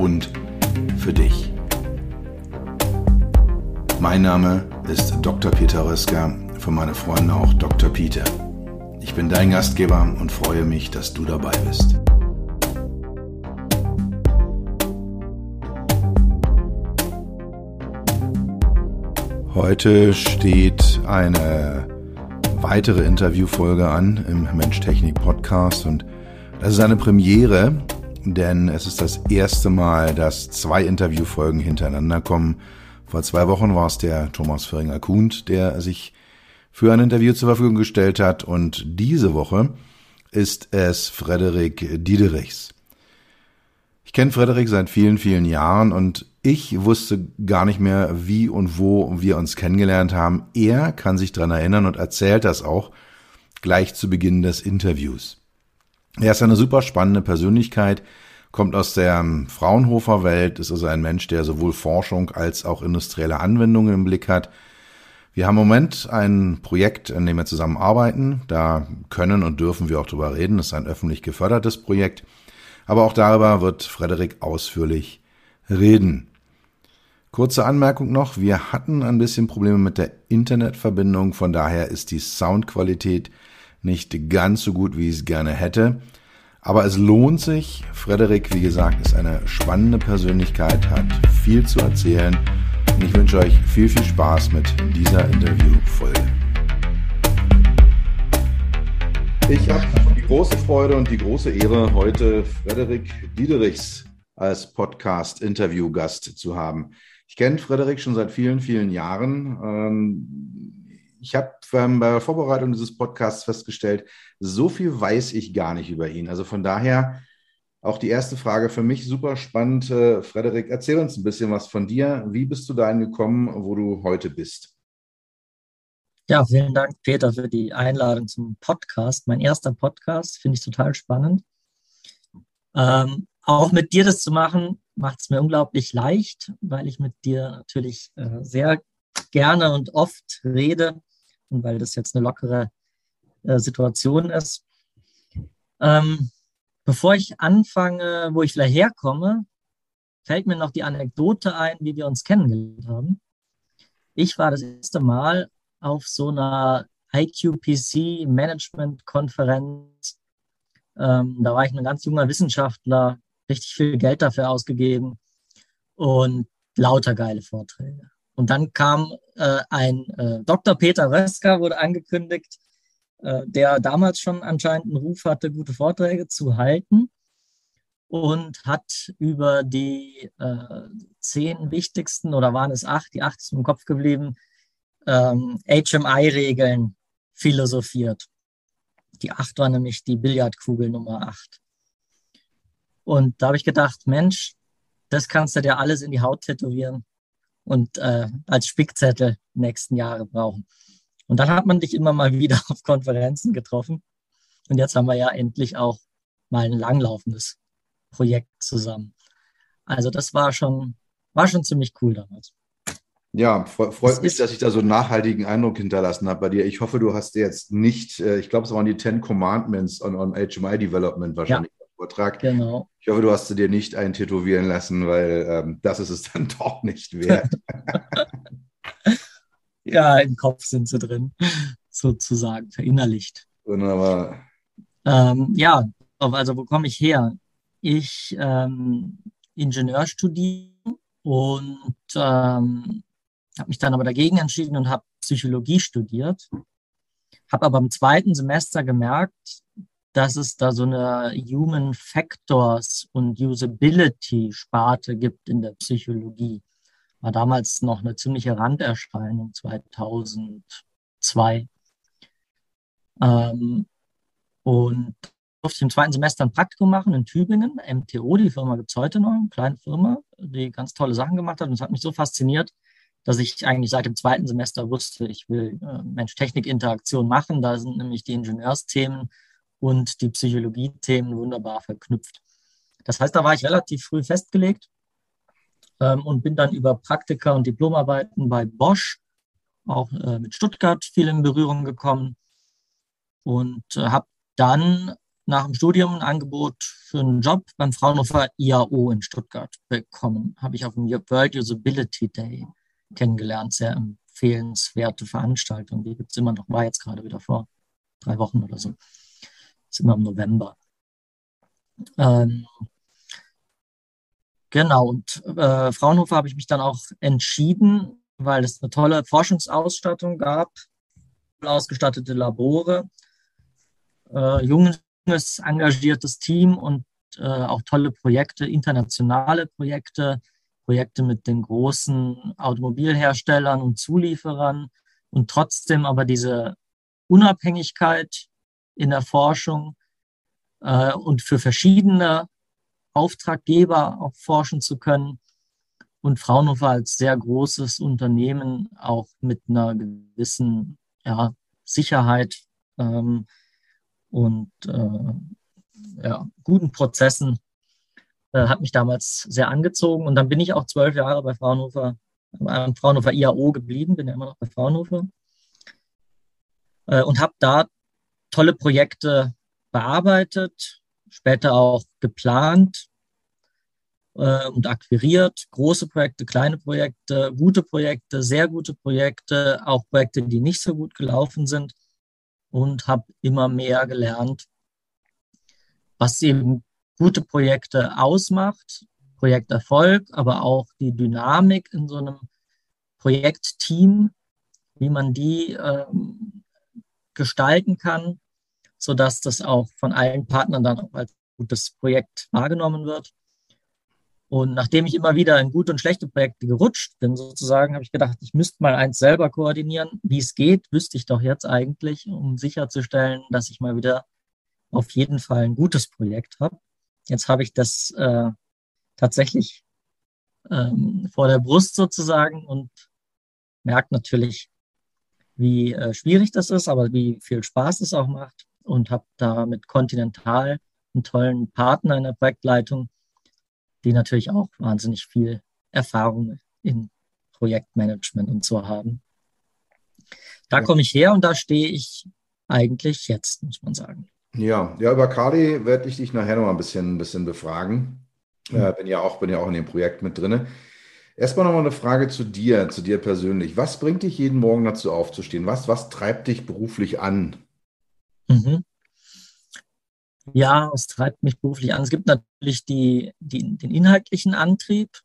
und für dich. Mein Name ist Dr. Peter Röska, für meine Freunde auch Dr. Peter. Ich bin dein Gastgeber und freue mich, dass du dabei bist. Heute steht eine weitere Interviewfolge an im Mensch-Technik-Podcast und das ist eine Premiere, denn es ist das erste Mal, dass zwei Interviewfolgen hintereinander kommen. Vor zwei Wochen war es der Thomas Föhringer-Kuhnt, der sich für ein Interview zur Verfügung gestellt hat und diese Woche ist es Frederik Diederichs. Ich kenne Frederik seit vielen, vielen Jahren und ich wusste gar nicht mehr, wie und wo wir uns kennengelernt haben. Er kann sich dran erinnern und erzählt das auch gleich zu Beginn des Interviews. Er ist eine super spannende Persönlichkeit, kommt aus der Fraunhofer Welt, ist also ein Mensch, der sowohl Forschung als auch industrielle Anwendungen im Blick hat. Wir haben im Moment ein Projekt, in dem wir zusammenarbeiten. Da können und dürfen wir auch drüber reden. Das ist ein öffentlich gefördertes Projekt. Aber auch darüber wird Frederik ausführlich reden. Kurze Anmerkung noch, wir hatten ein bisschen Probleme mit der Internetverbindung, von daher ist die Soundqualität nicht ganz so gut, wie ich es gerne hätte. Aber es lohnt sich. Frederik, wie gesagt, ist eine spannende Persönlichkeit, hat viel zu erzählen. Und ich wünsche euch viel, viel Spaß mit dieser Interviewfolge. Ich habe die große Freude und die große Ehre, heute Frederik Diederichs als Podcast-Interview-Gast zu haben. Ich kenne Frederik schon seit vielen, vielen Jahren. Ähm, ich habe ähm, bei der Vorbereitung dieses Podcasts festgestellt, so viel weiß ich gar nicht über ihn. Also von daher auch die erste Frage für mich super spannend. Äh, Frederik, erzähl uns ein bisschen was von dir. Wie bist du dahin gekommen, wo du heute bist? Ja, vielen Dank, Peter, für die Einladung zum Podcast. Mein erster Podcast finde ich total spannend. Ähm, auch mit dir das zu machen, macht es mir unglaublich leicht, weil ich mit dir natürlich äh, sehr gerne und oft rede und weil das jetzt eine lockere äh, Situation ist. Ähm, bevor ich anfange, wo ich vielleicht herkomme, fällt mir noch die Anekdote ein, wie wir uns kennengelernt haben. Ich war das erste Mal auf so einer IQPC Management Konferenz. Ähm, da war ich ein ganz junger Wissenschaftler, richtig viel Geld dafür ausgegeben und lauter geile Vorträge. Und dann kam äh, ein äh, Dr. Peter Röska, wurde angekündigt, äh, der damals schon anscheinend einen Ruf hatte, gute Vorträge zu halten und hat über die äh, zehn wichtigsten oder waren es acht, die acht ist im Kopf geblieben, ähm, HMI-Regeln philosophiert. Die acht war nämlich die Billardkugel Nummer acht. Und da habe ich gedacht, Mensch, das kannst du dir alles in die Haut tätowieren und äh, als Spickzettel nächsten Jahre brauchen. Und dann hat man dich immer mal wieder auf Konferenzen getroffen. Und jetzt haben wir ja endlich auch mal ein langlaufendes Projekt zusammen. Also das war schon, war schon ziemlich cool damals. Ja, freut mich, dass ich da so einen nachhaltigen Eindruck hinterlassen habe bei dir. Ich hoffe, du hast jetzt nicht, äh, ich glaube, es waren die Ten Commandments on, on HMI Development wahrscheinlich. Ja. Vortrag. Genau. Ich hoffe, du hast sie dir nicht eintätowieren lassen, weil ähm, das ist es dann doch nicht wert. ja, im Kopf sind sie drin, sozusagen, verinnerlicht. Wunderbar. Ähm, ja, also wo komme ich her? Ich ähm, Ingenieur studiere und ähm, habe mich dann aber dagegen entschieden und habe Psychologie studiert. Habe aber im zweiten Semester gemerkt, dass es da so eine Human Factors und Usability Sparte gibt in der Psychologie. War damals noch eine ziemliche Randerscheinung 2002. Ähm, und durfte ich im zweiten Semester ein Praktikum machen in Tübingen. MTO, die Firma gibt es heute noch, eine kleine Firma, die ganz tolle Sachen gemacht hat. Und es hat mich so fasziniert, dass ich eigentlich seit dem zweiten Semester wusste, ich will äh, Mensch-Technik-Interaktion machen. Da sind nämlich die Ingenieursthemen und die Psychologie-Themen wunderbar verknüpft. Das heißt, da war ich relativ früh festgelegt ähm, und bin dann über Praktika und Diplomarbeiten bei Bosch, auch äh, mit Stuttgart, viel in Berührung gekommen und äh, habe dann nach dem Studium ein Angebot für einen Job beim Fraunhofer IAO in Stuttgart bekommen. Habe ich auf dem World Usability Day kennengelernt. Sehr empfehlenswerte Veranstaltung. Die gibt es immer noch, war jetzt gerade wieder vor drei Wochen oder so. Ist immer im November. Ähm, genau, und äh, Fraunhofer habe ich mich dann auch entschieden, weil es eine tolle Forschungsausstattung gab, ausgestattete Labore, äh, junges, engagiertes Team und äh, auch tolle Projekte, internationale Projekte, Projekte mit den großen Automobilherstellern und Zulieferern. Und trotzdem aber diese Unabhängigkeit in der Forschung äh, und für verschiedene Auftraggeber auch forschen zu können und Fraunhofer als sehr großes Unternehmen auch mit einer gewissen ja, Sicherheit ähm, und äh, ja, guten Prozessen äh, hat mich damals sehr angezogen. Und dann bin ich auch zwölf Jahre bei Fraunhofer, beim Fraunhofer IAO geblieben, bin ja immer noch bei Fraunhofer. Äh, und habe da tolle Projekte bearbeitet, später auch geplant äh, und akquiriert. Große Projekte, kleine Projekte, gute Projekte, sehr gute Projekte, auch Projekte, die nicht so gut gelaufen sind. Und habe immer mehr gelernt, was eben gute Projekte ausmacht, Projekterfolg, aber auch die Dynamik in so einem Projektteam, wie man die ähm, gestalten kann, sodass das auch von allen Partnern dann auch als gutes Projekt wahrgenommen wird. Und nachdem ich immer wieder in gute und schlechte Projekte gerutscht bin, sozusagen, habe ich gedacht, ich müsste mal eins selber koordinieren. Wie es geht, wüsste ich doch jetzt eigentlich, um sicherzustellen, dass ich mal wieder auf jeden Fall ein gutes Projekt habe. Jetzt habe ich das äh, tatsächlich ähm, vor der Brust sozusagen und merke natürlich, wie äh, schwierig das ist, aber wie viel Spaß es auch macht und habe da mit Continental einen tollen Partner in der Projektleitung, die natürlich auch wahnsinnig viel Erfahrung in Projektmanagement und so haben. Da komme ich her und da stehe ich eigentlich jetzt, muss man sagen. Ja, ja, über Kali werde ich dich nachher noch mal ein bisschen, ein bisschen befragen. Mhm. Äh, bin ja auch, bin ja auch in dem Projekt mit drin. Erstmal noch mal eine Frage zu dir, zu dir persönlich. Was bringt dich jeden Morgen dazu aufzustehen? Was, was treibt dich beruflich an? Mhm. Ja, es treibt mich beruflich an. Es gibt natürlich die, die, den inhaltlichen Antrieb,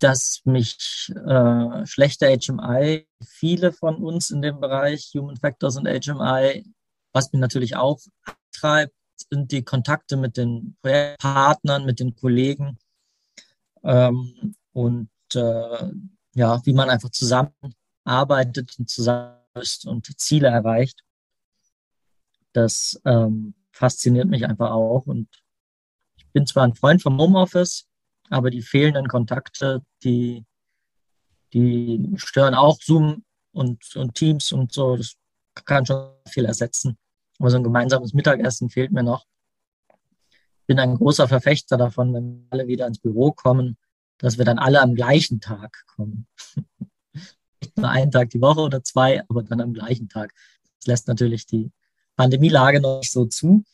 dass mich äh, schlechter HMI, viele von uns in dem Bereich Human Factors und HMI was mich natürlich auch treibt, sind die Kontakte mit den Projektpartnern, mit den Kollegen ähm, und äh, ja, wie man einfach zusammenarbeitet und zusammen ist und Ziele erreicht. Das ähm, fasziniert mich einfach auch und ich bin zwar ein Freund vom Homeoffice, aber die fehlenden Kontakte, die, die stören auch Zoom und, und Teams und so. Das kann schon viel ersetzen. Aber so ein gemeinsames Mittagessen fehlt mir noch. Bin ein großer Verfechter davon, wenn alle wieder ins Büro kommen, dass wir dann alle am gleichen Tag kommen. Nicht nur einen Tag die Woche oder zwei, aber dann am gleichen Tag. Das lässt natürlich die Pandemielage noch nicht so zu.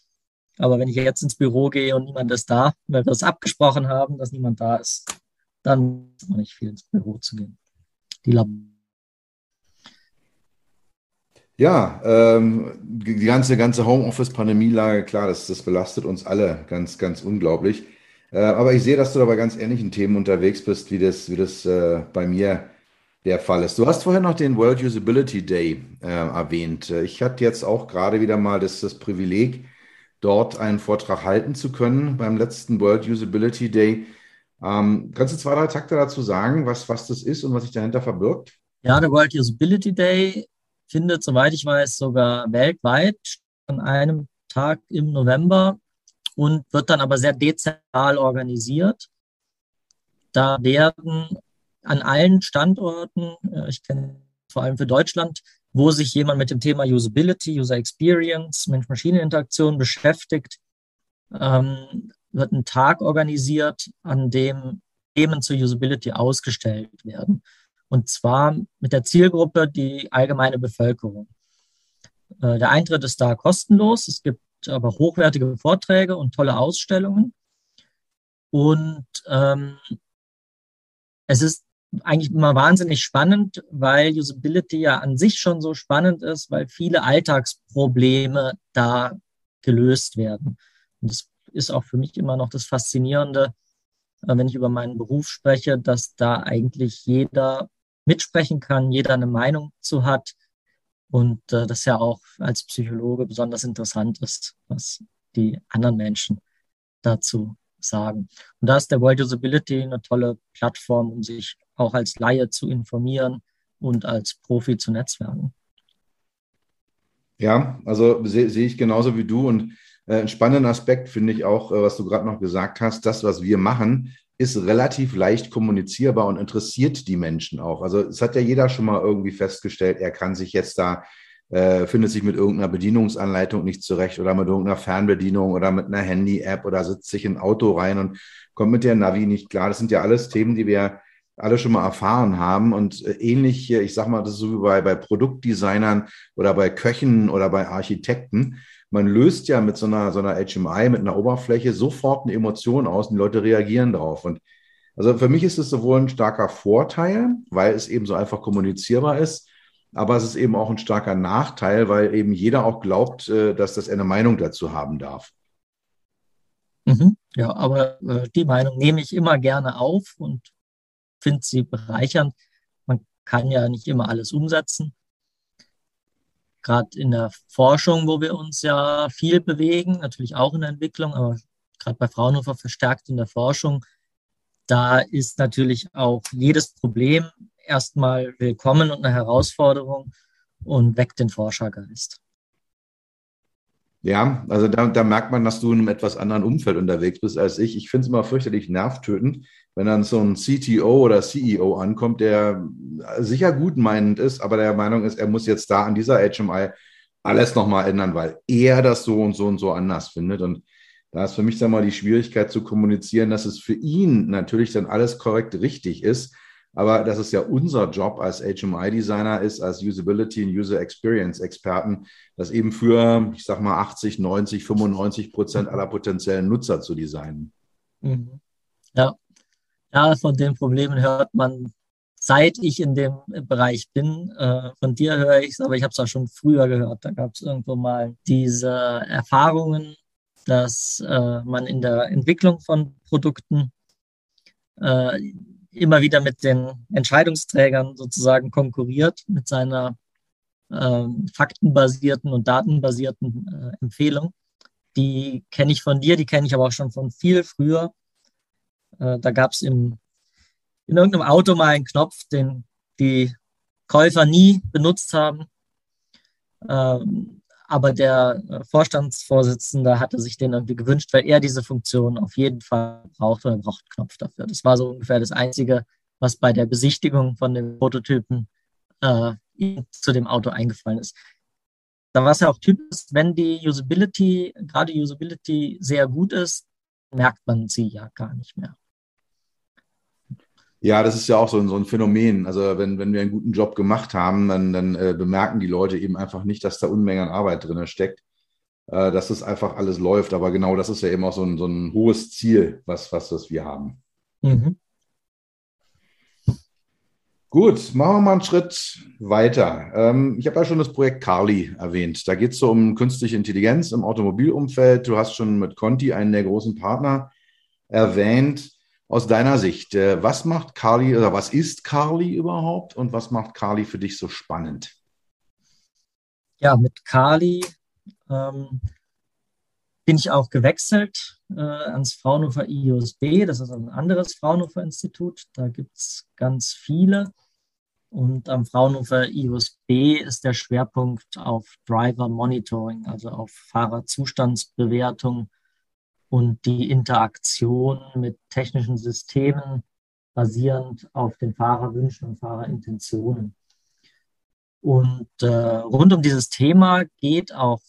Aber wenn ich jetzt ins Büro gehe und niemand ist da, weil wir es abgesprochen haben, dass niemand da ist, dann ist es nicht viel ins Büro zu gehen. Die Labor ja, ähm, die ganze, ganze Homeoffice-Pandemielage, klar, das, das belastet uns alle ganz, ganz unglaublich. Äh, aber ich sehe, dass du da bei ganz ähnlichen Themen unterwegs bist, wie das, wie das äh, bei mir der Fall ist. Du hast vorhin noch den World Usability Day äh, erwähnt. Ich hatte jetzt auch gerade wieder mal das, das Privileg, dort einen Vortrag halten zu können beim letzten World Usability Day. Ähm, kannst du zwei, drei Takte dazu sagen, was, was das ist und was sich dahinter verbirgt? Ja, der World Usability Day findet, soweit ich weiß, sogar weltweit an einem Tag im November und wird dann aber sehr dezentral organisiert. Da werden an allen Standorten, äh, ich kenne vor allem für Deutschland, wo sich jemand mit dem Thema Usability, User Experience, Mensch-Maschine-Interaktion beschäftigt, ähm, wird ein Tag organisiert, an dem Themen zur Usability ausgestellt werden. Und zwar mit der Zielgruppe die allgemeine Bevölkerung. Äh, der Eintritt ist da kostenlos. Es gibt aber hochwertige Vorträge und tolle Ausstellungen. Und ähm, es ist eigentlich immer wahnsinnig spannend, weil Usability ja an sich schon so spannend ist, weil viele Alltagsprobleme da gelöst werden. Und das ist auch für mich immer noch das Faszinierende, äh, wenn ich über meinen Beruf spreche, dass da eigentlich jeder mitsprechen kann, jeder eine Meinung zu hat und äh, das ja auch als Psychologe besonders interessant ist, was die anderen Menschen dazu sagen. Und da ist der World Usability eine tolle Plattform, um sich auch als Laie zu informieren und als Profi zu netzwerken. Ja, also sehe seh ich genauso wie du und äh, ein spannender Aspekt finde ich auch, äh, was du gerade noch gesagt hast, das, was wir machen, ist relativ leicht kommunizierbar und interessiert die Menschen auch. Also es hat ja jeder schon mal irgendwie festgestellt, er kann sich jetzt da, äh, findet sich mit irgendeiner Bedienungsanleitung nicht zurecht oder mit irgendeiner Fernbedienung oder mit einer Handy-App oder sitzt sich in ein Auto rein und kommt mit der Navi nicht klar. Das sind ja alles Themen, die wir alle schon mal erfahren haben und äh, ähnlich, ich sag mal, das ist so wie bei, bei Produktdesignern oder bei Köchen oder bei Architekten man löst ja mit so einer, so einer HMI, mit einer Oberfläche sofort eine Emotion aus und die Leute reagieren darauf. Und also für mich ist es sowohl ein starker Vorteil, weil es eben so einfach kommunizierbar ist, aber es ist eben auch ein starker Nachteil, weil eben jeder auch glaubt, äh, dass das eine Meinung dazu haben darf. Mhm. Ja, aber äh, die Meinung nehme ich immer gerne auf und finde sie bereichernd. Man kann ja nicht immer alles umsetzen gerade in der Forschung, wo wir uns ja viel bewegen, natürlich auch in der Entwicklung, aber gerade bei Fraunhofer verstärkt in der Forschung, da ist natürlich auch jedes Problem erstmal willkommen und eine Herausforderung und weckt den Forschergeist. Ja, also da, da merkt man, dass du in einem etwas anderen Umfeld unterwegs bist als ich. Ich finde es immer fürchterlich nervtötend, wenn dann so ein CTO oder CEO ankommt, der sicher gut meinend ist, aber der Meinung ist, er muss jetzt da an dieser HMI alles nochmal ändern, weil er das so und so und so anders findet. Und da ist für mich dann mal die Schwierigkeit zu kommunizieren, dass es für ihn natürlich dann alles korrekt richtig ist, aber dass es ja unser Job als HMI-Designer ist, als Usability und User Experience Experten, das eben für, ich sag mal, 80, 90, 95 Prozent aller potenziellen Nutzer zu designen. Mhm. Ja, ja, von den Problemen hört man, seit ich in dem Bereich bin. Äh, von dir höre ich es, aber ich habe es auch schon früher gehört. Da gab es irgendwo mal diese Erfahrungen, dass äh, man in der Entwicklung von Produkten äh, immer wieder mit den Entscheidungsträgern sozusagen konkurriert mit seiner äh, faktenbasierten und datenbasierten äh, Empfehlung. Die kenne ich von dir, die kenne ich aber auch schon von viel früher. Äh, da gab es in irgendeinem Auto mal einen Knopf, den die Käufer nie benutzt haben. Ähm, aber der äh, Vorstandsvorsitzende hatte sich den irgendwie gewünscht, weil er diese Funktion auf jeden Fall braucht oder braucht einen Knopf dafür. Das war so ungefähr das Einzige, was bei der Besichtigung von den Prototypen äh, zu dem Auto eingefallen ist. Da war es ja auch typisch, wenn die Usability, gerade Usability sehr gut ist, merkt man sie ja gar nicht mehr. Ja, das ist ja auch so ein, so ein Phänomen. Also wenn, wenn wir einen guten Job gemacht haben, dann, dann äh, bemerken die Leute eben einfach nicht, dass da Unmengen an Arbeit drin steckt, äh, dass das einfach alles läuft. Aber genau das ist ja eben auch so ein, so ein hohes Ziel, was, was, was wir haben. Mhm. Gut, machen wir mal einen Schritt weiter. Ähm, ich habe ja schon das Projekt Carly erwähnt. Da geht es so um künstliche Intelligenz im Automobilumfeld. Du hast schon mit Conti einen der großen Partner erwähnt aus deiner Sicht, äh, was macht Carly oder was ist Carly überhaupt und was macht Carly für dich so spannend? Ja, mit Carly ähm, bin ich auch gewechselt äh, ans Fraunhofer IUSB. Das ist ein anderes Fraunhofer Institut. Da gibt es ganz viele. Und am Fraunhofer IUSB ist der Schwerpunkt auf Driver Monitoring, also auf Fahrerzustandsbewertung und die Interaktion mit technischen Systemen basierend auf den Fahrerwünschen und Fahrerintentionen. Und äh, rund um dieses Thema geht auch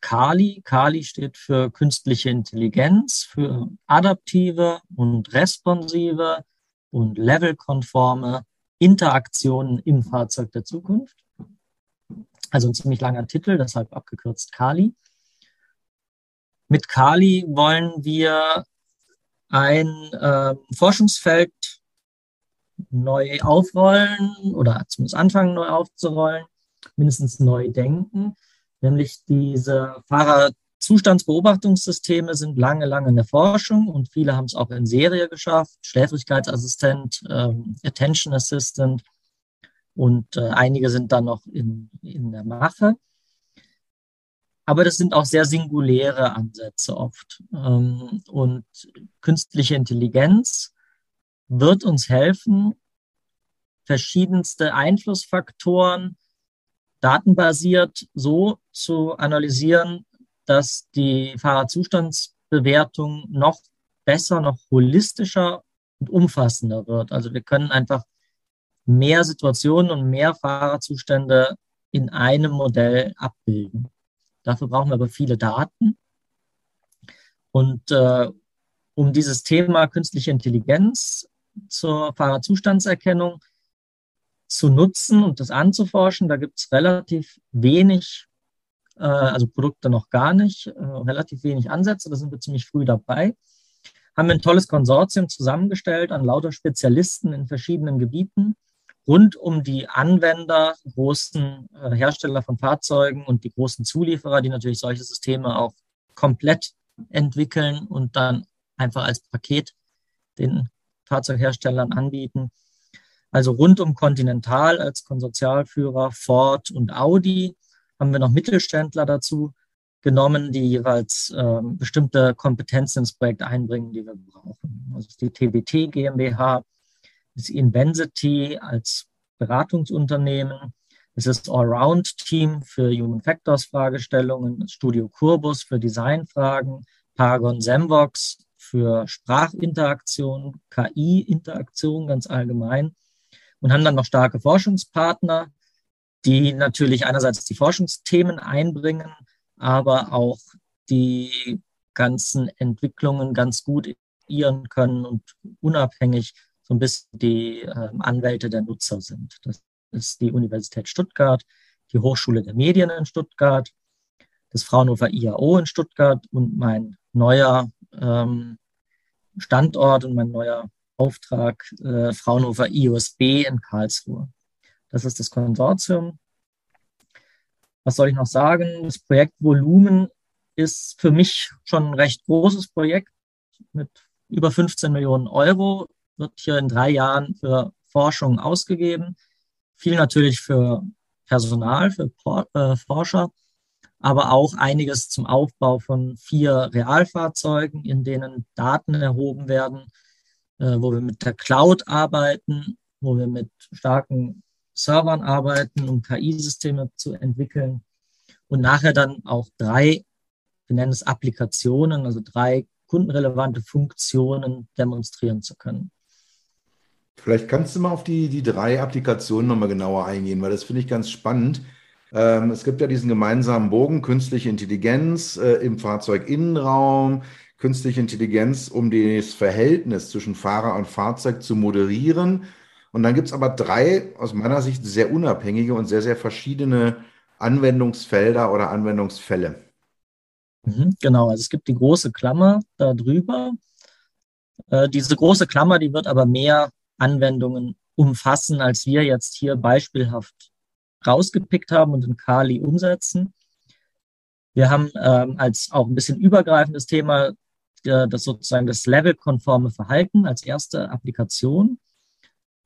Kali. Kali steht für künstliche Intelligenz, für adaptive und responsive und levelkonforme Interaktionen im Fahrzeug der Zukunft. Also ein ziemlich langer Titel, deshalb abgekürzt Kali. Mit Kali wollen wir ein äh, Forschungsfeld neu aufrollen oder zumindest anfangen neu aufzurollen, mindestens neu denken, nämlich diese Fahrerzustandsbeobachtungssysteme sind lange, lange in der Forschung und viele haben es auch in Serie geschafft, Schläfrigkeitsassistent, ähm, Attention Assistant und äh, einige sind dann noch in, in der Mache. Aber das sind auch sehr singuläre Ansätze oft. Ähm, und künstliche Intelligenz wird uns helfen, verschiedenste Einflussfaktoren datenbasiert so zu analysieren, dass die Fahrerzustandsbewertung noch besser, noch holistischer und umfassender wird. Also wir können einfach mehr Situationen und mehr Fahrerzustände in einem Modell abbilden. Dafür brauchen wir aber viele Daten. Und äh, um dieses Thema künstliche Intelligenz zur Fahrerzustandserkennung zu nutzen und das anzuforschen. Da gibt es relativ wenig, äh, also Produkte noch gar nicht, äh, relativ wenig Ansätze. Da sind wir ziemlich früh dabei. Haben wir ein tolles Konsortium zusammengestellt an lauter Spezialisten in verschiedenen Gebieten rund um die Anwender, großen äh, Hersteller von Fahrzeugen und die großen Zulieferer, die natürlich solche Systeme auch komplett entwickeln und dann einfach als Paket den Fahrzeugherstellern anbieten. Also rund um Continental als Konsortialführer, Ford und Audi haben wir noch Mittelständler dazu genommen, die jeweils äh, bestimmte Kompetenzen ins Projekt einbringen, die wir brauchen. Also die TBT GmbH, das Invensity als Beratungsunternehmen, es ist Allround-Team für Human Factors Fragestellungen, Studio Curbus für Designfragen, Paragon Semvox für Sprachinteraktion, KI-Interaktion ganz allgemein und haben dann noch starke Forschungspartner, die natürlich einerseits die Forschungsthemen einbringen, aber auch die ganzen Entwicklungen ganz gut ihren können und unabhängig so ein bisschen die äh, Anwälte der Nutzer sind. Das ist die Universität Stuttgart, die Hochschule der Medien in Stuttgart, das Fraunhofer IAO in Stuttgart und mein neuer ähm, Standort und mein neuer Auftrag äh, Fraunhofer IOSB in Karlsruhe. Das ist das Konsortium. Was soll ich noch sagen? Das Projektvolumen ist für mich schon ein recht großes Projekt mit über 15 Millionen Euro, wird hier in drei Jahren für Forschung ausgegeben. Viel natürlich für Personal, für äh, Forscher, aber auch einiges zum Aufbau von vier Realfahrzeugen, in denen Daten erhoben werden, äh, wo wir mit der Cloud arbeiten, wo wir mit starken Servern arbeiten, um KI-Systeme zu entwickeln und nachher dann auch drei, wir nennen es Applikationen, also drei kundenrelevante Funktionen demonstrieren zu können. Vielleicht kannst du mal auf die, die drei Applikationen nochmal genauer eingehen, weil das finde ich ganz spannend. Ähm, es gibt ja diesen gemeinsamen Bogen, künstliche Intelligenz äh, im Fahrzeuginnenraum, künstliche Intelligenz, um das Verhältnis zwischen Fahrer und Fahrzeug zu moderieren. Und dann gibt es aber drei aus meiner Sicht sehr unabhängige und sehr, sehr verschiedene Anwendungsfelder oder Anwendungsfälle. Mhm, genau, also es gibt die große Klammer da drüber. Äh, diese große Klammer, die wird aber mehr Anwendungen umfassen, als wir jetzt hier beispielhaft rausgepickt haben und in Kali umsetzen. Wir haben ähm, als auch ein bisschen übergreifendes Thema äh, das sozusagen das levelkonforme Verhalten als erste Applikation.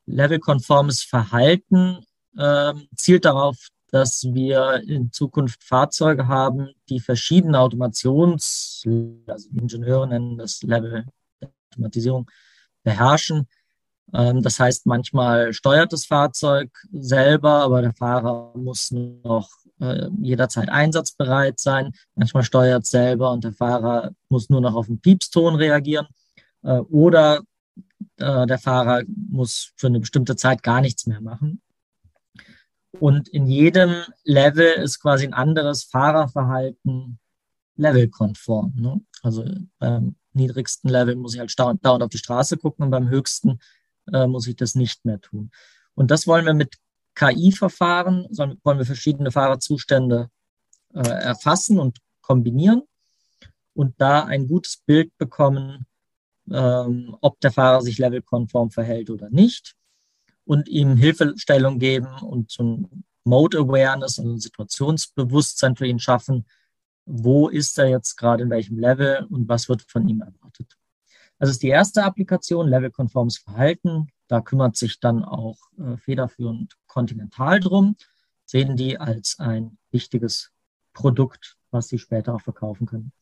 Levelkonformes Verhalten äh, zielt darauf, dass wir in Zukunft Fahrzeuge haben, die verschiedene Automations, also Ingenieure nennen das Level Automatisierung, beherrschen, das heißt, manchmal steuert das Fahrzeug selber, aber der Fahrer muss noch äh, jederzeit einsatzbereit sein. Manchmal steuert es selber und der Fahrer muss nur noch auf den Piepston reagieren. Äh, oder äh, der Fahrer muss für eine bestimmte Zeit gar nichts mehr machen. Und in jedem Level ist quasi ein anderes Fahrerverhalten levelkonform. Ne? Also beim niedrigsten Level muss ich halt dauernd auf die Straße gucken und beim höchsten äh, muss ich das nicht mehr tun. Und das wollen wir mit KI-Verfahren, wollen wir verschiedene Fahrerzustände äh, erfassen und kombinieren und da ein gutes Bild bekommen, ähm, ob der Fahrer sich levelkonform verhält oder nicht und ihm Hilfestellung geben und so ein Mode Awareness, ein Situationsbewusstsein für ihn schaffen. Wo ist er jetzt gerade in welchem Level und was wird von ihm erwartet? Das ist die erste Applikation, levelkonformes Verhalten. Da kümmert sich dann auch äh, federführend Continental drum, sehen die als ein wichtiges Produkt, was sie später auch verkaufen können.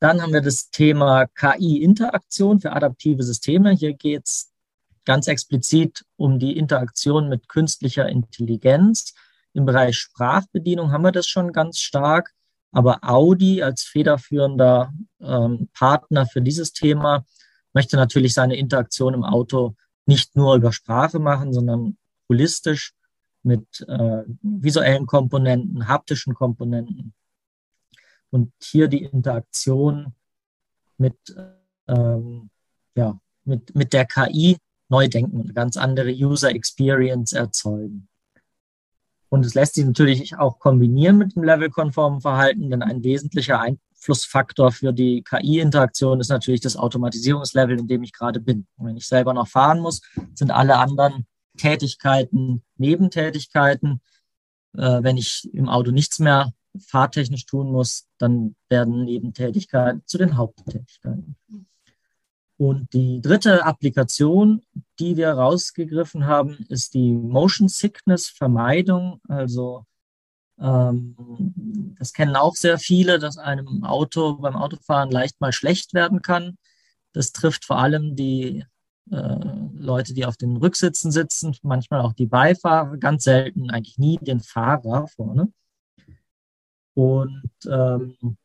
Dann haben wir das Thema KI-Interaktion für adaptive Systeme. Hier geht es ganz explizit um die Interaktion mit künstlicher Intelligenz. Im Bereich Sprachbedienung haben wir das schon ganz stark. Aber Audi als federführender ähm, Partner für dieses Thema möchte natürlich seine Interaktion im Auto nicht nur über Sprache machen, sondern holistisch mit äh, visuellen Komponenten, haptischen Komponenten. Und hier die Interaktion mit, ähm, ja, mit, mit der KI neu denken, eine ganz andere User Experience erzeugen. Und es lässt sich natürlich auch kombinieren mit dem levelkonformen Verhalten, denn ein wesentlicher Einflussfaktor für die KI-Interaktion ist natürlich das Automatisierungslevel, in dem ich gerade bin. Und wenn ich selber noch fahren muss, sind alle anderen Tätigkeiten Nebentätigkeiten. Äh, wenn ich im Auto nichts mehr fahrtechnisch tun muss, dann werden Nebentätigkeiten zu den Haupttätigkeiten. Und die dritte Applikation, die wir rausgegriffen haben, ist die Motion Sickness Vermeidung. Also ähm, das kennen auch sehr viele, dass einem Auto beim Autofahren leicht mal schlecht werden kann. Das trifft vor allem die äh, Leute, die auf den Rücksitzen sitzen, manchmal auch die Beifahrer, ganz selten, eigentlich nie den Fahrer vorne. Und ähm,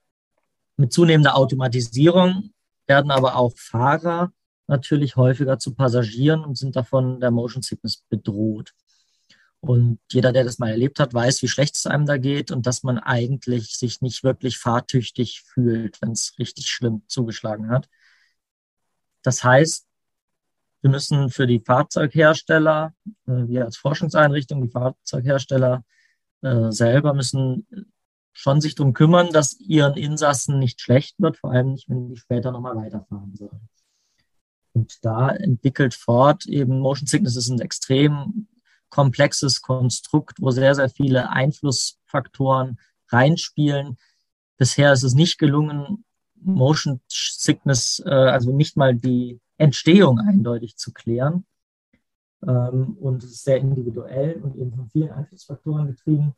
mit zunehmender Automatisierung werden aber auch Fahrer natürlich häufiger zu Passagieren und sind davon der Motion Sickness bedroht. Und jeder, der das mal erlebt hat, weiß, wie schlecht es einem da geht und dass man eigentlich sich nicht wirklich fahrtüchtig fühlt, wenn es richtig schlimm zugeschlagen hat. Das heißt, wir müssen für die Fahrzeughersteller, äh, wir als Forschungseinrichtung, die Fahrzeughersteller äh, selber müssen schon sich darum kümmern, dass ihren Insassen nicht schlecht wird, vor allem nicht, wenn die später nochmal weiterfahren sollen. Und da entwickelt Ford eben Motion Sickness ist ein extrem komplexes Konstrukt, wo sehr, sehr viele Einflussfaktoren reinspielen. Bisher ist es nicht gelungen, Motion Sickness, äh, also nicht mal die Entstehung eindeutig zu klären. Ähm, und es ist sehr individuell und eben von vielen Einflussfaktoren getrieben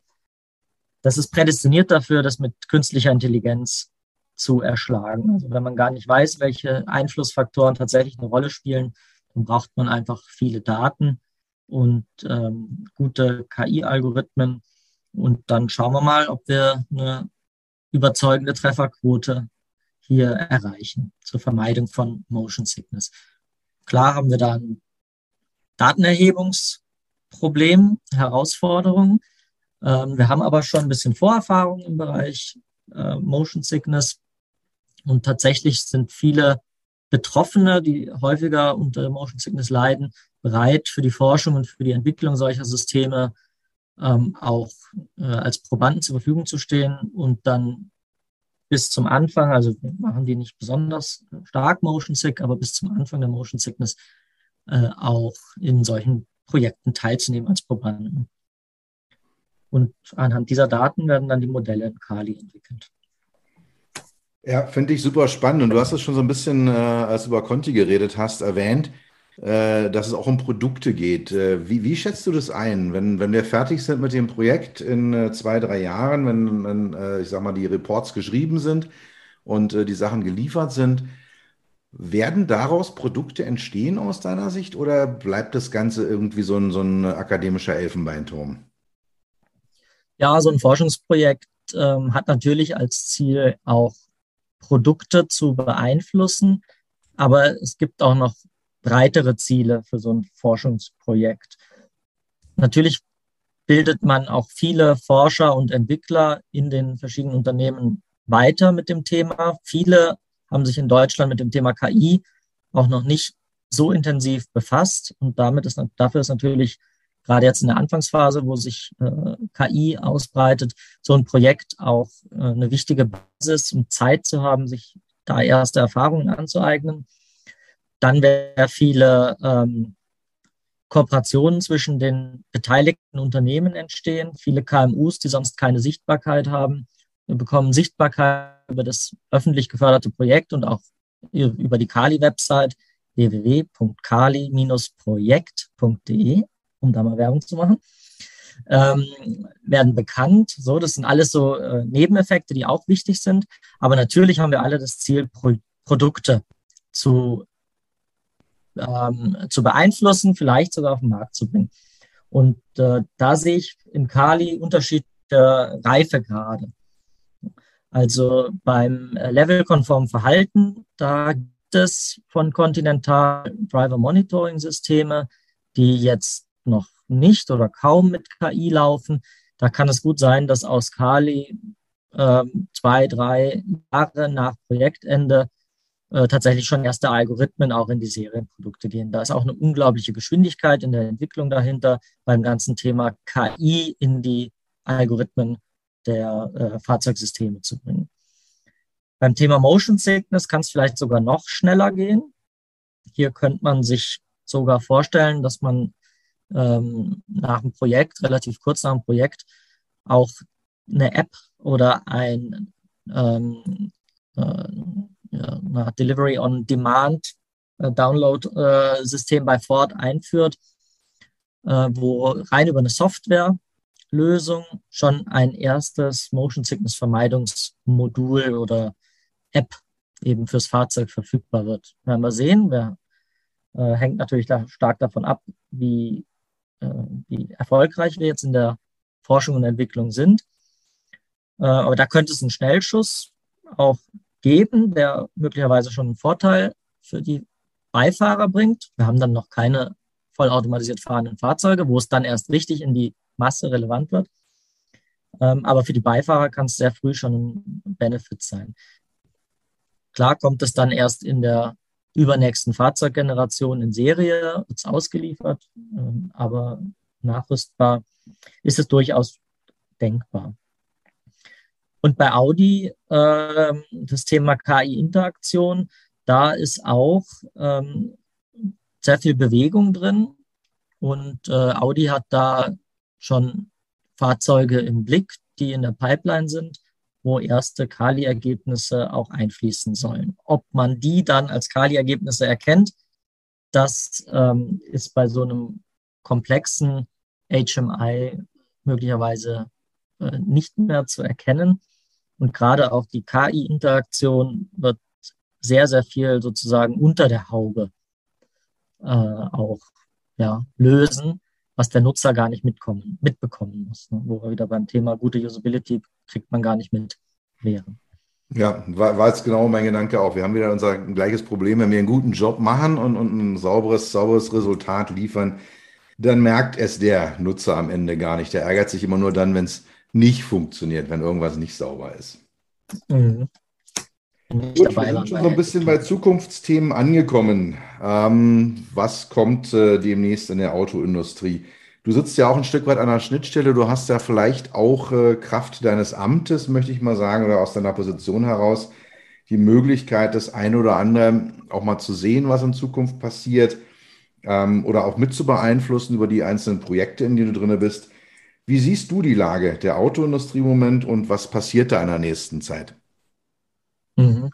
das ist prädestiniert dafür, das mit künstlicher Intelligenz zu erschlagen. Also wenn man gar nicht weiß, welche Einflussfaktoren tatsächlich eine Rolle spielen, dann braucht man einfach viele Daten und ähm, gute KI-Algorithmen. Und dann schauen wir mal, ob wir eine überzeugende Trefferquote hier erreichen zur Vermeidung von Motion Sickness. Klar haben wir da ein Datenerhebungsproblem, Herausforderungen. Ähm, wir haben aber schon ein bisschen Vorerfahrung im Bereich äh, Motion Sickness und tatsächlich sind viele Betroffene, die häufiger unter Motion Sickness leiden, bereit für die Forschung und für die Entwicklung solcher Systeme ähm, auch äh, als Probanden zur Verfügung zu stehen und dann bis zum Anfang, also machen die nicht besonders stark Motion Sick, aber bis zum Anfang der Motion Sickness äh, auch in solchen Projekten teilzunehmen als Probanden. Und anhand dieser Daten werden dann die Modelle in Kali entwickelt. Ja, finde ich super spannend. Und du hast es schon so ein bisschen, äh, als du über Conti geredet hast, erwähnt, äh, dass es auch um Produkte geht. Äh, wie, wie, schätzt du das ein, wenn, wenn wir fertig sind mit dem Projekt in äh, zwei, drei Jahren, wenn, wenn äh, ich sag mal, die Reports geschrieben sind und äh, die Sachen geliefert sind? Werden daraus Produkte entstehen aus deiner Sicht oder bleibt das Ganze irgendwie so ein, so ein akademischer Elfenbeinturm? Ja, so ein Forschungsprojekt ähm, hat natürlich als Ziel auch Produkte zu beeinflussen, aber es gibt auch noch breitere Ziele für so ein Forschungsprojekt. Natürlich bildet man auch viele Forscher und Entwickler in den verschiedenen Unternehmen weiter mit dem Thema. Viele haben sich in Deutschland mit dem Thema KI auch noch nicht so intensiv befasst. Und damit ist, dafür ist natürlich gerade jetzt in der Anfangsphase, wo sich äh, KI ausbreitet, so ein Projekt auch äh, eine wichtige Basis, um Zeit zu haben, sich da erste Erfahrungen anzueignen. Dann wäre viele ähm, Kooperationen zwischen den beteiligten Unternehmen entstehen. Viele KMUs, die sonst keine Sichtbarkeit haben, bekommen Sichtbarkeit über das öffentlich geförderte Projekt und auch über die Kali-Website www.kali-projekt.de, um da mal Werbung zu machen, ähm, werden bekannt. So, das sind alles so äh, Nebeneffekte, die auch wichtig sind. Aber natürlich haben wir alle das Ziel, Pro Produkte zu ähm, zu beeinflussen, vielleicht sogar auf den Markt zu bringen. Und äh, da sehe ich in Kali unterschiedliche Reifegrade. Also beim äh, levelkonformen Verhalten, da gibt es von Continental Driver Monitoring Systeme, die jetzt noch nicht oder kaum mit KI laufen. Da kann es gut sein, dass aus Kali äh, zwei, drei Jahre nach Projektende äh, tatsächlich schon erste Algorithmen auch in die Serienprodukte gehen. Da ist auch eine unglaubliche Geschwindigkeit in der Entwicklung dahinter beim ganzen Thema KI in die Algorithmen der äh, Fahrzeugsysteme zu bringen. Beim Thema Motion Sickness kann es vielleicht sogar noch schneller gehen. Hier könnte man sich sogar vorstellen, dass man ähm, nach dem Projekt, relativ kurz nach dem Projekt, auch eine App oder ein ähm, äh, ja, Delivery on Demand äh, Download-System bei Ford einführt, äh, wo rein über eine Softwarelösung schon ein erstes Motion Sickness Vermeidungsmodul oder App eben fürs Fahrzeug verfügbar wird. Werden wir sehen. Wir, äh, hängt natürlich da stark davon ab, wie, äh, wie erfolgreich wir jetzt in der Forschung und Entwicklung sind. Äh, aber da könnte es einen Schnellschuss auch geben, der möglicherweise schon einen Vorteil für die Beifahrer bringt. Wir haben dann noch keine vollautomatisiert fahrenden Fahrzeuge, wo es dann erst richtig in die Masse relevant wird. Ähm, aber für die Beifahrer kann es sehr früh schon ein Benefit sein. Klar kommt es dann erst in der übernächsten Fahrzeuggeneration in Serie, wird es ausgeliefert, ähm, aber nachrüstbar ist es durchaus denkbar. Und bei Audi äh, das Thema KI-Interaktion, da ist auch ähm, sehr viel Bewegung drin. Und äh, Audi hat da schon Fahrzeuge im Blick, die in der Pipeline sind, wo erste Kali-Ergebnisse auch einfließen sollen. Ob man die dann als Kali-Ergebnisse erkennt, das ähm, ist bei so einem komplexen HMI möglicherweise äh, nicht mehr zu erkennen. Und gerade auch die KI-Interaktion wird sehr, sehr viel sozusagen unter der Haube äh, auch ja, lösen, was der Nutzer gar nicht mitkommen, mitbekommen muss. Ne? Wo wir wieder beim Thema gute Usability kriegt man gar nicht mit wären. Ja, war, war jetzt genau mein Gedanke auch. Wir haben wieder unser gleiches Problem, wenn wir einen guten Job machen und, und ein sauberes, sauberes Resultat liefern, dann merkt es der Nutzer am Ende gar nicht. Der ärgert sich immer nur dann, wenn es nicht funktioniert, wenn irgendwas nicht sauber ist. Mhm. Gut, wir sind schon so ein bisschen bei Zukunftsthemen angekommen. Ähm, was kommt äh, demnächst in der Autoindustrie? Du sitzt ja auch ein Stück weit an der Schnittstelle. Du hast ja vielleicht auch äh, Kraft deines Amtes, möchte ich mal sagen, oder aus deiner Position heraus, die Möglichkeit, das eine oder andere auch mal zu sehen, was in Zukunft passiert, ähm, oder auch mit zu beeinflussen über die einzelnen Projekte, in denen du drin bist. Wie siehst du die Lage der Autoindustrie im Moment und was passiert da in der nächsten Zeit? Mhm.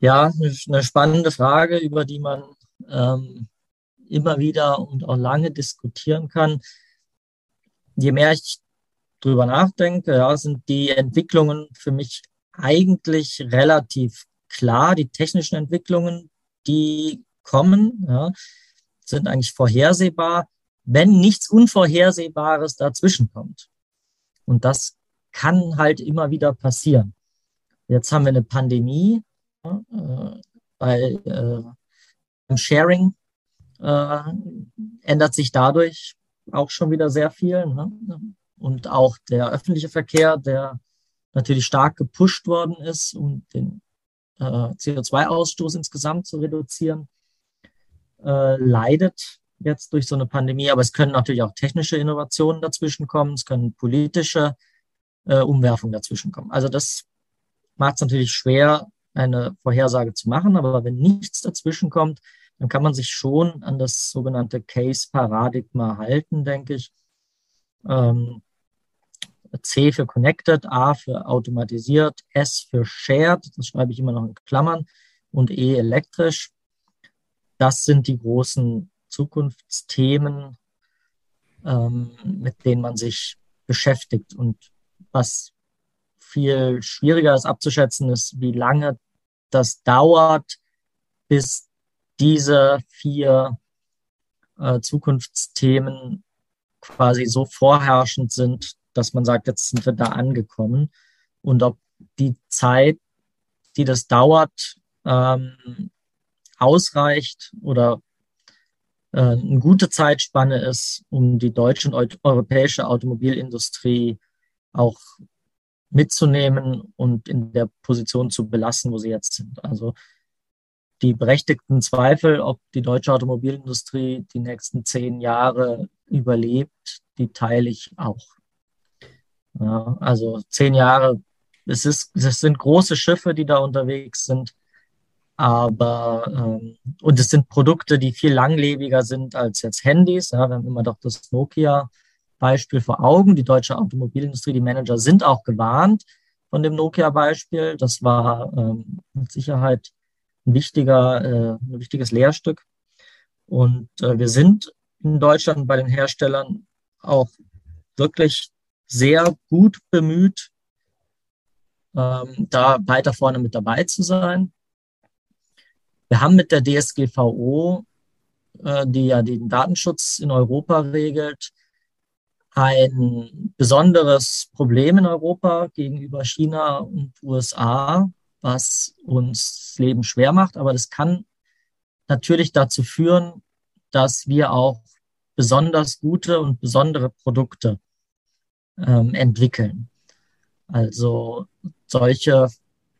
Ja, eine spannende Frage, über die man ähm, immer wieder und auch lange diskutieren kann. Je mehr ich drüber nachdenke, ja, sind die Entwicklungen für mich eigentlich relativ klar, die technischen Entwicklungen, die kommen, ja, sind eigentlich vorhersehbar, wenn nichts Unvorhersehbares dazwischen kommt. Und das kann halt immer wieder passieren. Jetzt haben wir eine Pandemie, äh, bei äh, Sharing äh, ändert sich dadurch auch schon wieder sehr viel. Ne? Und auch der öffentliche Verkehr, der natürlich stark gepusht worden ist, um den äh, CO2-Ausstoß insgesamt zu reduzieren, äh, leidet jetzt durch so eine Pandemie. Aber es können natürlich auch technische Innovationen dazwischen kommen, es können politische äh, Umwerfungen dazwischen kommen. Also das macht es natürlich schwer, eine Vorhersage zu machen. Aber wenn nichts dazwischen kommt, dann kann man sich schon an das sogenannte Case-Paradigma halten, denke ich. Ähm, C für Connected, A für automatisiert, S für Shared, das schreibe ich immer noch in Klammern, und E elektrisch. Das sind die großen Zukunftsthemen, ähm, mit denen man sich beschäftigt. Und was viel schwieriger ist abzuschätzen, ist, wie lange das dauert, bis diese vier äh, Zukunftsthemen quasi so vorherrschend sind, dass man sagt, jetzt sind wir da angekommen. Und ob die Zeit, die das dauert, ähm, ausreicht oder äh, eine gute Zeitspanne ist, um die deutsche und europäische Automobilindustrie auch mitzunehmen und in der Position zu belassen, wo sie jetzt sind. Also die berechtigten Zweifel, ob die deutsche Automobilindustrie die nächsten zehn Jahre überlebt, die teile ich auch. Ja, also zehn Jahre, es, ist, es sind große Schiffe, die da unterwegs sind, aber ähm, und es sind Produkte, die viel langlebiger sind als jetzt Handys. Ja, wir haben immer doch das Nokia-Beispiel vor Augen. Die deutsche Automobilindustrie, die Manager sind auch gewarnt von dem Nokia-Beispiel. Das war ähm, mit Sicherheit ein wichtiger, äh, ein wichtiges Lehrstück. Und äh, wir sind in Deutschland bei den Herstellern auch wirklich sehr gut bemüht, ähm, da weiter vorne mit dabei zu sein. Wir haben mit der DSGVO, äh, die ja den Datenschutz in Europa regelt, ein besonderes Problem in Europa gegenüber China und USA, was uns das Leben schwer macht. Aber das kann natürlich dazu führen, dass wir auch besonders gute und besondere Produkte ähm, entwickeln. Also solche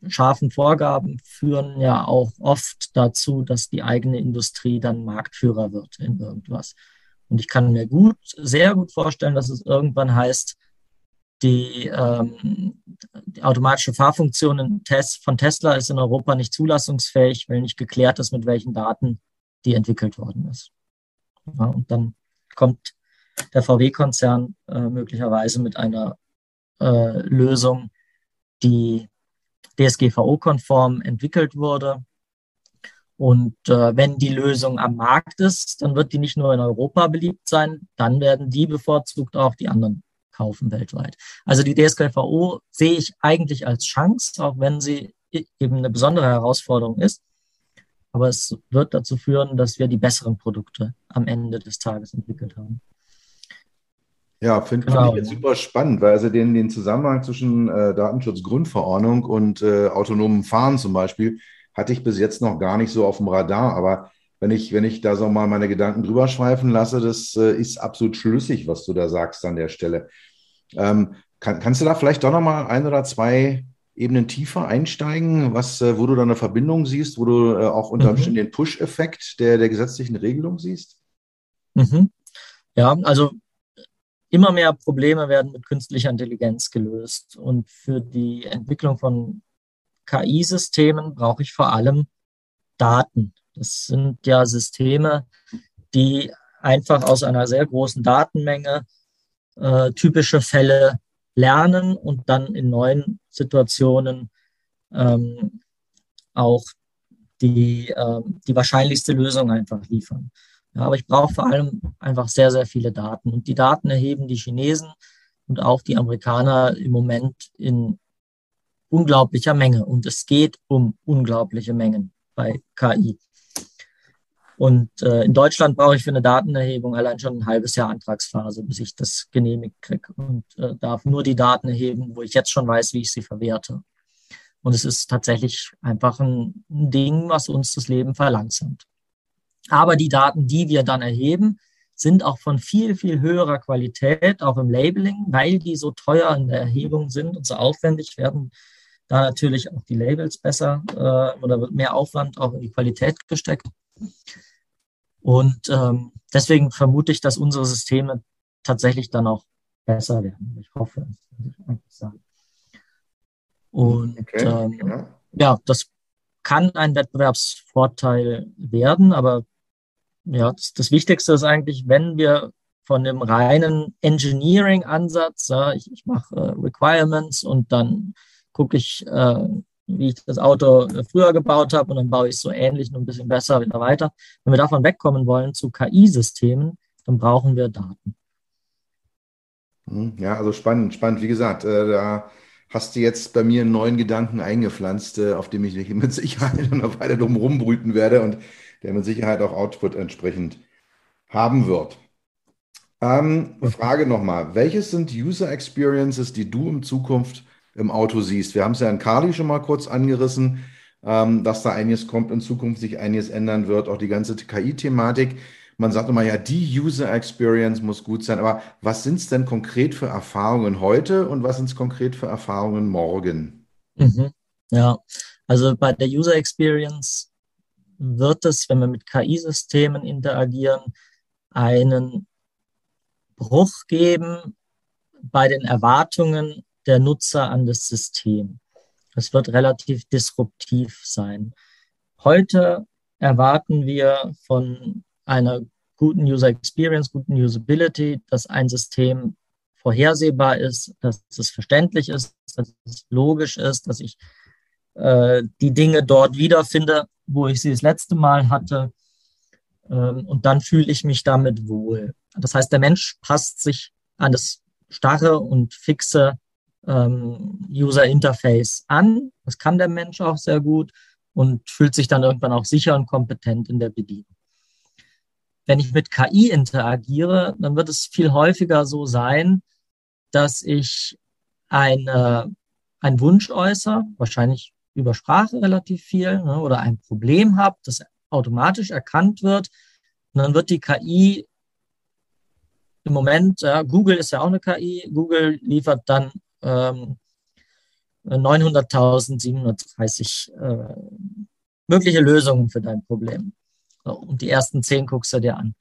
scharfen Vorgaben führen ja auch oft dazu, dass die eigene Industrie dann Marktführer wird in irgendwas. Und ich kann mir gut, sehr gut vorstellen, dass es irgendwann heißt, die, ähm, die automatische Fahrfunktion von Tesla ist in Europa nicht zulassungsfähig, weil nicht geklärt ist, mit welchen Daten die entwickelt worden ist. Ja, und dann kommt der VW-Konzern äh, möglicherweise mit einer äh, Lösung, die DSGVO-konform entwickelt wurde. Und äh, wenn die Lösung am Markt ist, dann wird die nicht nur in Europa beliebt sein, dann werden die bevorzugt auch die anderen kaufen weltweit. Also die DSGVO sehe ich eigentlich als Chance, auch wenn sie eben eine besondere Herausforderung ist. Aber es wird dazu führen, dass wir die besseren Produkte am Ende des Tages entwickelt haben. Ja, finde genau. ich jetzt super spannend, weil also den, den Zusammenhang zwischen äh, Datenschutzgrundverordnung und äh, autonomem Fahren zum Beispiel hatte ich bis jetzt noch gar nicht so auf dem Radar. Aber wenn ich, wenn ich da so mal meine Gedanken drüber schweifen lasse, das äh, ist absolut schlüssig, was du da sagst an der Stelle. Ähm, kann, kannst du da vielleicht doch noch mal ein oder zwei Ebenen tiefer einsteigen, was, äh, wo du da eine Verbindung siehst, wo du äh, auch unter mhm. den Push-Effekt der, der gesetzlichen Regelung siehst? Mhm. Ja, also immer mehr Probleme werden mit künstlicher Intelligenz gelöst. Und für die Entwicklung von KI-Systemen brauche ich vor allem Daten. Das sind ja Systeme, die einfach aus einer sehr großen Datenmenge äh, typische Fälle lernen und dann in neuen Situationen ähm, auch die, äh, die wahrscheinlichste Lösung einfach liefern. Ja, aber ich brauche vor allem einfach sehr, sehr viele Daten. Und die Daten erheben die Chinesen und auch die Amerikaner im Moment in unglaublicher Menge. Und es geht um unglaubliche Mengen bei KI. Und äh, in Deutschland brauche ich für eine Datenerhebung allein schon ein halbes Jahr Antragsphase, bis ich das genehmigt kriege und äh, darf nur die Daten erheben, wo ich jetzt schon weiß, wie ich sie verwerte. Und es ist tatsächlich einfach ein, ein Ding, was uns das Leben verlangsamt. Aber die Daten, die wir dann erheben, sind auch von viel, viel höherer Qualität, auch im Labeling, weil die so teuer in der Erhebung sind und so aufwendig werden da natürlich auch die Labels besser äh, oder wird mehr Aufwand auch in die Qualität gesteckt. Und ähm, deswegen vermute ich, dass unsere Systeme tatsächlich dann auch besser werden. Ich hoffe, das muss ich eigentlich sagen. Und okay, ähm, ja. ja, das kann ein Wettbewerbsvorteil werden, aber ja, das, das, Wichtigste ist eigentlich, wenn wir von dem reinen Engineering-Ansatz, ja, ich, ich mache äh, Requirements und dann gucke ich, äh, wie ich das Auto äh, früher gebaut habe und dann baue ich es so ähnlich, nur ein bisschen besser wieder weiter. Wenn wir davon wegkommen wollen zu KI-Systemen, dann brauchen wir Daten. Hm, ja, also spannend, spannend. Wie gesagt, äh, da hast du jetzt bei mir einen neuen Gedanken eingepflanzt, äh, auf dem ich mit Sicherheit noch weiter drum rumbrüten werde und der mit Sicherheit auch Output entsprechend haben wird. Ähm, Frage nochmal, welches sind User Experiences, die du in Zukunft im Auto siehst? Wir haben es ja in Kali schon mal kurz angerissen, ähm, dass da einiges kommt in Zukunft, sich einiges ändern wird, auch die ganze KI-Thematik. Man sagt immer, ja, die User Experience muss gut sein, aber was sind es denn konkret für Erfahrungen heute und was sind es konkret für Erfahrungen morgen? Mhm. Ja, also bei der User Experience wird es, wenn wir mit KI-Systemen interagieren, einen Bruch geben bei den Erwartungen der Nutzer an das System. Es wird relativ disruptiv sein. Heute erwarten wir von einer guten User Experience, guten Usability, dass ein System vorhersehbar ist, dass es verständlich ist, dass es logisch ist, dass ich äh, die Dinge dort wiederfinde, wo ich sie das letzte Mal hatte. Ähm, und dann fühle ich mich damit wohl. Das heißt, der Mensch passt sich an das starre und fixe ähm, User Interface an. Das kann der Mensch auch sehr gut und fühlt sich dann irgendwann auch sicher und kompetent in der Bedienung. Wenn ich mit KI interagiere, dann wird es viel häufiger so sein, dass ich eine, einen Wunsch äußere, wahrscheinlich über Sprache relativ viel, ne, oder ein Problem habe, das automatisch erkannt wird. Und dann wird die KI im Moment, ja, Google ist ja auch eine KI, Google liefert dann ähm, 900.730 äh, mögliche Lösungen für dein Problem. Und die ersten zehn guckst du dir an.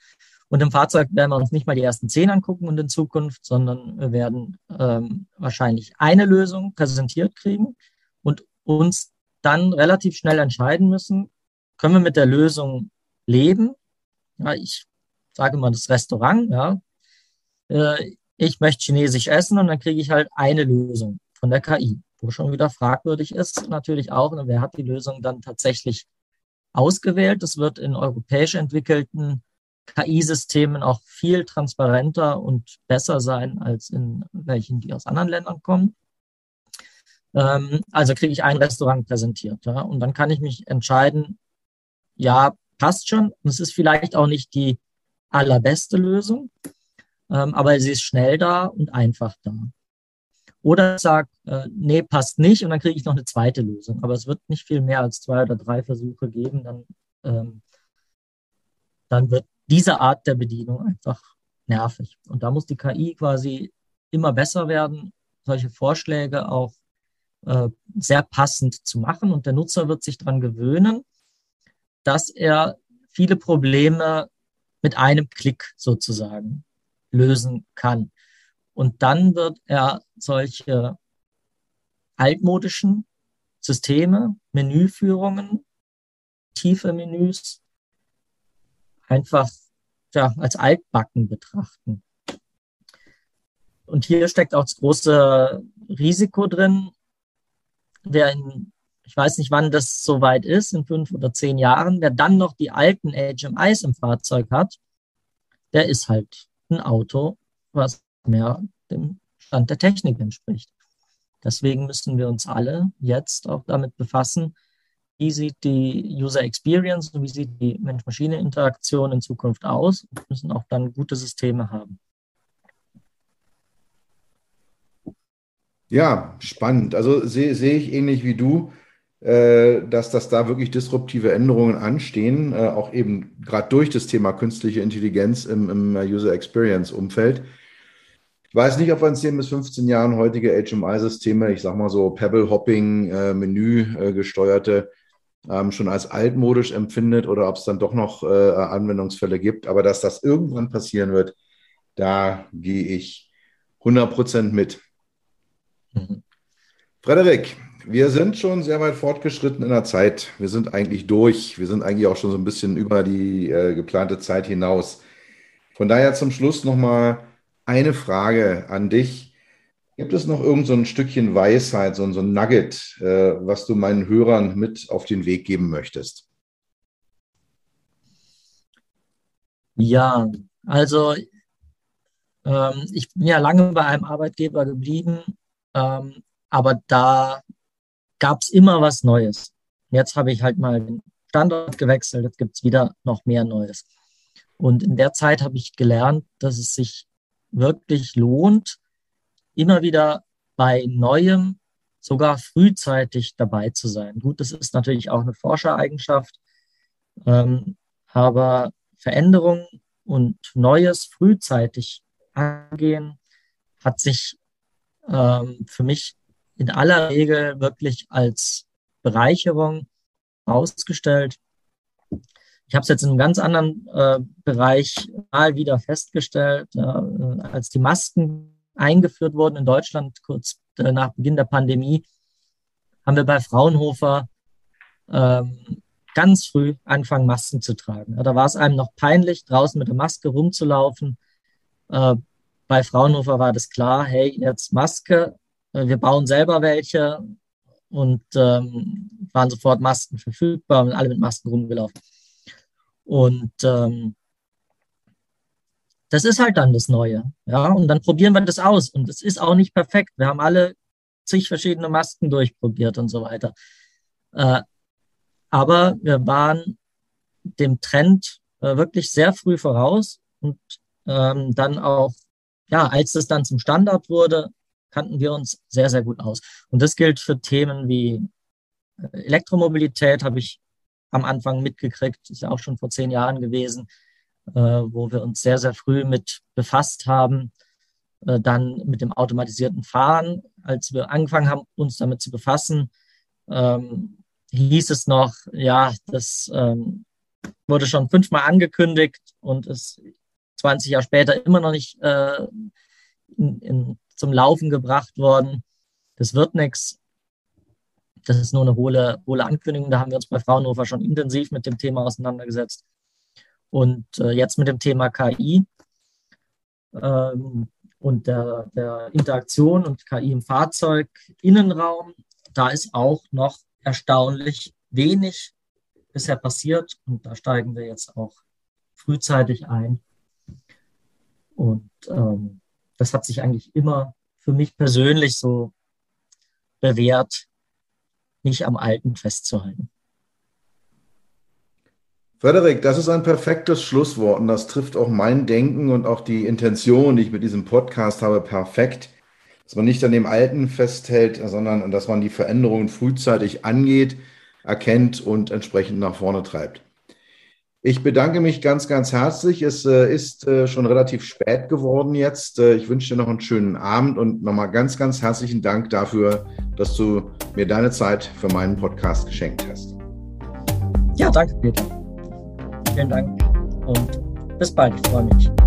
Und im Fahrzeug werden wir uns nicht mal die ersten zehn angucken und in Zukunft, sondern wir werden ähm, wahrscheinlich eine Lösung präsentiert kriegen und uns dann relativ schnell entscheiden müssen, können wir mit der Lösung leben? Ja, ich sage mal das Restaurant, ja. Äh, ich möchte Chinesisch essen und dann kriege ich halt eine Lösung von der KI, wo schon wieder fragwürdig ist natürlich auch, ne, wer hat die Lösung dann tatsächlich ausgewählt. Das wird in europäisch entwickelten KI-Systemen auch viel transparenter und besser sein als in welchen, die aus anderen Ländern kommen. Ähm, also kriege ich ein Restaurant präsentiert. Ja, und dann kann ich mich entscheiden, ja, passt schon. Und es ist vielleicht auch nicht die allerbeste Lösung, ähm, aber sie ist schnell da und einfach da. Oder sage, äh, nee, passt nicht und dann kriege ich noch eine zweite Lösung. Aber es wird nicht viel mehr als zwei oder drei Versuche geben. Dann, ähm, dann wird diese Art der Bedienung einfach nervig. Und da muss die KI quasi immer besser werden, solche Vorschläge auch äh, sehr passend zu machen. Und der Nutzer wird sich daran gewöhnen, dass er viele Probleme mit einem Klick sozusagen lösen kann. Und dann wird er solche altmodischen Systeme, Menüführungen, tiefe Menüs einfach ja, als altbacken betrachten. Und hier steckt auch das große Risiko drin, der in, ich weiß nicht, wann das soweit ist, in fünf oder zehn Jahren, der dann noch die alten HMIs im Fahrzeug hat, der ist halt ein Auto, was mehr dem Stand der Technik entspricht. Deswegen müssen wir uns alle jetzt auch damit befassen, wie sieht die User Experience und wie sieht die Mensch-Maschine-Interaktion in Zukunft aus und müssen auch dann gute Systeme haben. Ja, spannend. Also sehe seh ich ähnlich wie du, dass, dass da wirklich disruptive Änderungen anstehen, äh, auch eben gerade durch das Thema künstliche Intelligenz im, im User Experience Umfeld. Ich weiß nicht, ob wir in 10 bis 15 Jahren heutige HMI-Systeme, ich sag mal so Pebble-Hopping, äh, Menü äh, gesteuerte, ähm, schon als altmodisch empfindet oder ob es dann doch noch äh, Anwendungsfälle gibt. Aber dass das irgendwann passieren wird, da gehe ich 100 Prozent mit. Mhm. Frederik, wir sind schon sehr weit fortgeschritten in der Zeit. Wir sind eigentlich durch. Wir sind eigentlich auch schon so ein bisschen über die äh, geplante Zeit hinaus. Von daher zum Schluss nochmal eine Frage an dich. Gibt es noch irgend so ein Stückchen Weisheit, so, so ein Nugget, äh, was du meinen Hörern mit auf den Weg geben möchtest? Ja, also ähm, ich bin ja lange bei einem Arbeitgeber geblieben, ähm, aber da gab es immer was Neues. Jetzt habe ich halt mal den Standort gewechselt, jetzt gibt es wieder noch mehr Neues. Und in der Zeit habe ich gelernt, dass es sich wirklich lohnt, immer wieder bei Neuem sogar frühzeitig dabei zu sein. Gut, das ist natürlich auch eine Forschereigenschaft, ähm, aber Veränderung und Neues frühzeitig angehen hat sich ähm, für mich in aller Regel wirklich als Bereicherung ausgestellt. Ich habe es jetzt in einem ganz anderen äh, Bereich mal wieder festgestellt, äh, als die Masken eingeführt wurden in Deutschland, kurz äh, nach Beginn der Pandemie, haben wir bei Fraunhofer ähm, ganz früh angefangen, Masken zu tragen. Ja, da war es einem noch peinlich, draußen mit der Maske rumzulaufen. Äh, bei Fraunhofer war das klar, hey, jetzt Maske, wir bauen selber welche und ähm, waren sofort Masken verfügbar und alle mit Masken rumgelaufen. Und ähm, das ist halt dann das Neue. Ja, und dann probieren wir das aus. Und es ist auch nicht perfekt. Wir haben alle zig verschiedene Masken durchprobiert und so weiter. Äh, aber wir waren dem Trend äh, wirklich sehr früh voraus und ähm, dann auch, ja, als es dann zum Standard wurde, kannten wir uns sehr, sehr gut aus. Und das gilt für Themen wie äh, Elektromobilität, habe ich am Anfang mitgekriegt, ist ja auch schon vor zehn Jahren gewesen äh, wo wir uns sehr, sehr früh mit befasst haben. Äh, dann mit dem automatisierten Fahren. Als wir angefangen haben, uns damit zu befassen, ähm, hieß es noch, ja, das ähm, wurde schon fünfmal angekündigt und ist 20 Jahre später immer noch nicht äh, in, in, zum Laufen gebracht worden. Das wird nichts. Das ist nur eine hohle, hohle Ankündigung. Da haben wir uns bei Fraunhofer schon intensiv mit dem Thema auseinandergesetzt. Und äh, jetzt mit dem Thema KI ähm, und der, der Interaktion und KI im Fahrzeug, Innenraum, da ist auch noch erstaunlich wenig bisher passiert. Und da steigen wir jetzt auch frühzeitig ein. Und ähm, das hat sich eigentlich immer für mich persönlich so bewährt, nicht am Alten festzuhalten. Frederik, das ist ein perfektes Schlusswort und das trifft auch mein Denken und auch die Intention, die ich mit diesem Podcast habe, perfekt. Dass man nicht an dem Alten festhält, sondern dass man die Veränderungen frühzeitig angeht, erkennt und entsprechend nach vorne treibt. Ich bedanke mich ganz, ganz herzlich. Es äh, ist äh, schon relativ spät geworden jetzt. Äh, ich wünsche dir noch einen schönen Abend und nochmal ganz, ganz herzlichen Dank dafür, dass du mir deine Zeit für meinen Podcast geschenkt hast. Ja, danke, Peter. Vielen Dank und bis bald. Ich freue mich.